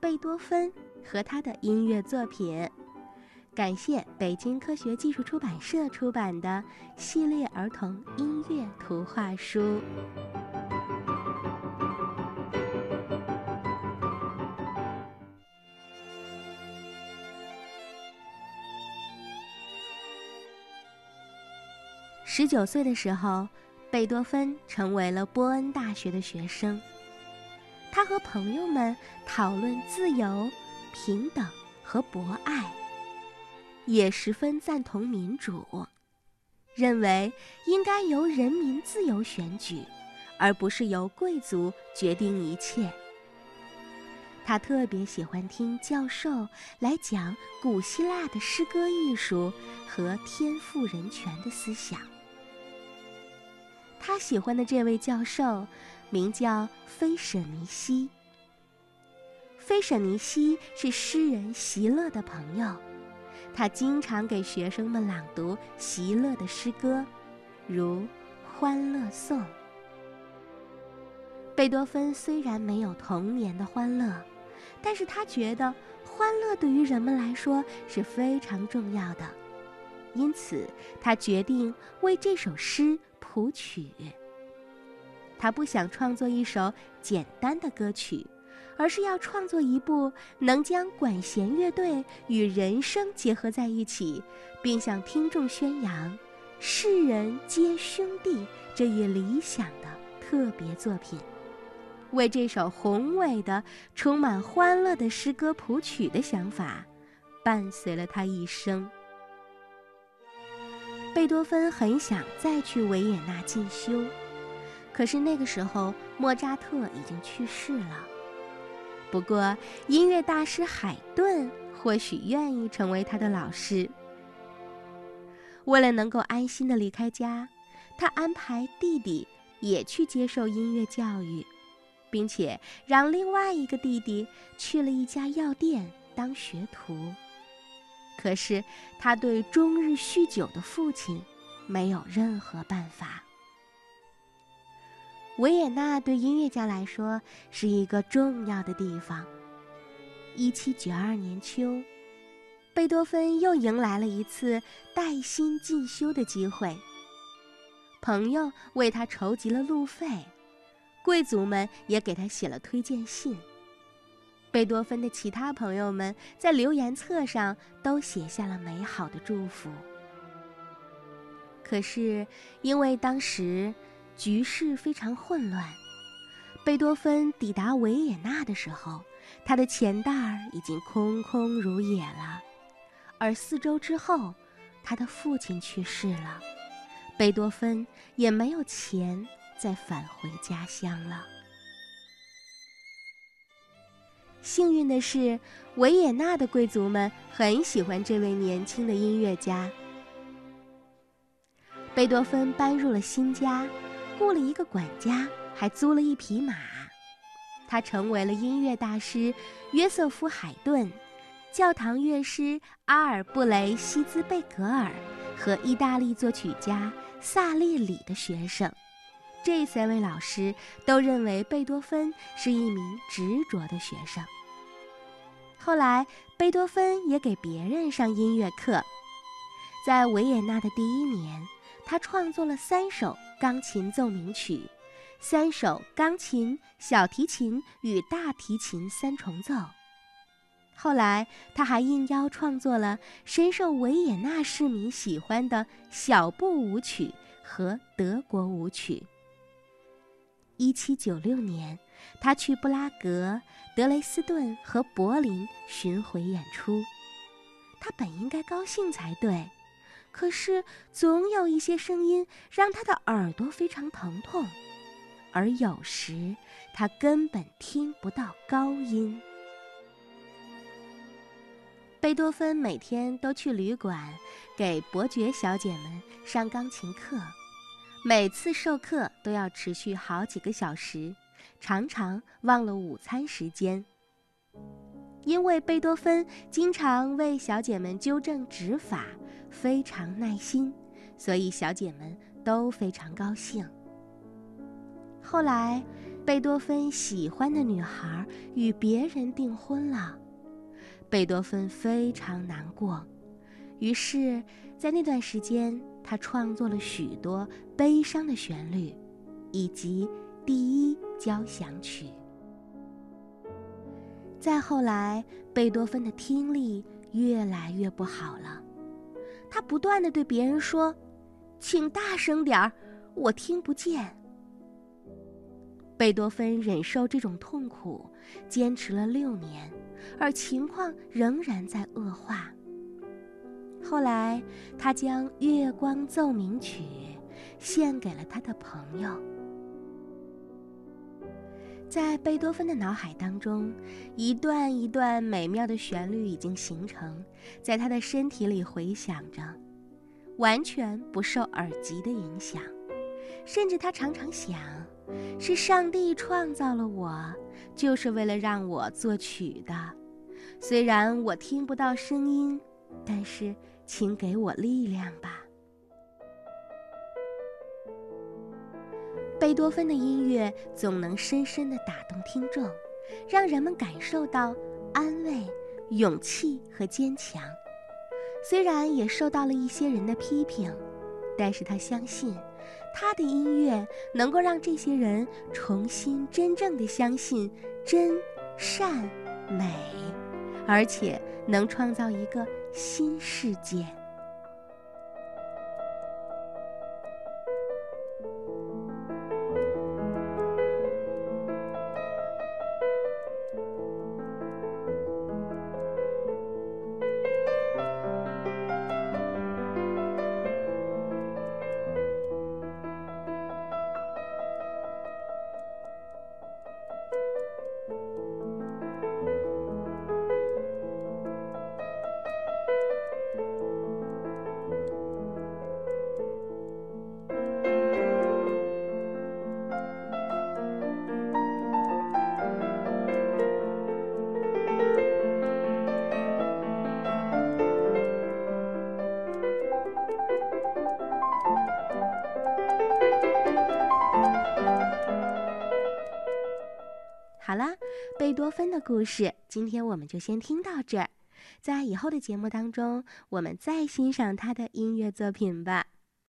贝多芬和他的音乐作品。感谢北京科学技术出版社出版的系列儿童音乐图画书。十九岁的时候，贝多芬成为了波恩大学的学生。他和朋友们讨论自由、平等和博爱，也十分赞同民主，认为应该由人民自由选举，而不是由贵族决定一切。他特别喜欢听教授来讲古希腊的诗歌艺术和天赋人权的思想。他喜欢的这位教授，名叫菲舍尼西。菲舍尼西是诗人席勒的朋友，他经常给学生们朗读席勒的诗歌，如《欢乐颂》。贝多芬虽然没有童年的欢乐，但是他觉得欢乐对于人们来说是非常重要的，因此他决定为这首诗。谱曲。他不想创作一首简单的歌曲，而是要创作一部能将管弦乐队与人声结合在一起，并向听众宣扬“世人皆兄弟”这一理想的特别作品。为这首宏伟的、充满欢乐的诗歌谱曲的想法，伴随了他一生。贝多芬很想再去维也纳进修，可是那个时候莫扎特已经去世了。不过，音乐大师海顿或许愿意成为他的老师。为了能够安心的离开家，他安排弟弟也去接受音乐教育，并且让另外一个弟弟去了一家药店当学徒。可是，他对终日酗酒的父亲没有任何办法。维也纳对音乐家来说是一个重要的地方。一七九二年秋，贝多芬又迎来了一次带薪进修的机会。朋友为他筹集了路费，贵族们也给他写了推荐信。贝多芬的其他朋友们在留言册上都写下了美好的祝福。可是，因为当时局势非常混乱，贝多芬抵达维也纳的时候，他的钱袋儿已经空空如也了。而四周之后，他的父亲去世了，贝多芬也没有钱再返回家乡了。幸运的是，维也纳的贵族们很喜欢这位年轻的音乐家。贝多芬搬入了新家，雇了一个管家，还租了一匹马。他成为了音乐大师约瑟夫·海顿、教堂乐师阿尔布雷希兹贝格尔和意大利作曲家萨列里的学生。这三位老师都认为贝多芬是一名执着的学生。后来，贝多芬也给别人上音乐课。在维也纳的第一年，他创作了三首钢琴奏鸣曲，三首钢琴、小提琴与大提琴三重奏。后来，他还应邀创作了深受维也纳市民喜欢的小步舞曲和德国舞曲。一七九六年，他去布拉格、德累斯顿和柏林巡回演出。他本应该高兴才对，可是总有一些声音让他的耳朵非常疼痛，而有时他根本听不到高音。贝多芬每天都去旅馆给伯爵小姐们上钢琴课。每次授课都要持续好几个小时，常常忘了午餐时间。因为贝多芬经常为小姐们纠正指法，非常耐心，所以小姐们都非常高兴。后来，贝多芬喜欢的女孩与别人订婚了，贝多芬非常难过。于是，在那段时间，他创作了许多悲伤的旋律，以及第一交响曲。再后来，贝多芬的听力越来越不好了，他不断的对别人说：“请大声点儿，我听不见。”贝多芬忍受这种痛苦，坚持了六年，而情况仍然在恶化。后来，他将《月光奏鸣曲》献给了他的朋友。在贝多芬的脑海当中，一段一段美妙的旋律已经形成，在他的身体里回响着，完全不受耳机的影响。甚至他常常想，是上帝创造了我，就是为了让我作曲的。虽然我听不到声音，但是。请给我力量吧。贝多芬的音乐总能深深的打动听众，让人们感受到安慰、勇气和坚强。虽然也受到了一些人的批评，但是他相信，他的音乐能够让这些人重新真正的相信真、善、美，而且能创造一个。新世界。贝多芬的故事，今天我们就先听到这儿，在以后的节目当中，我们再欣赏他的音乐作品吧。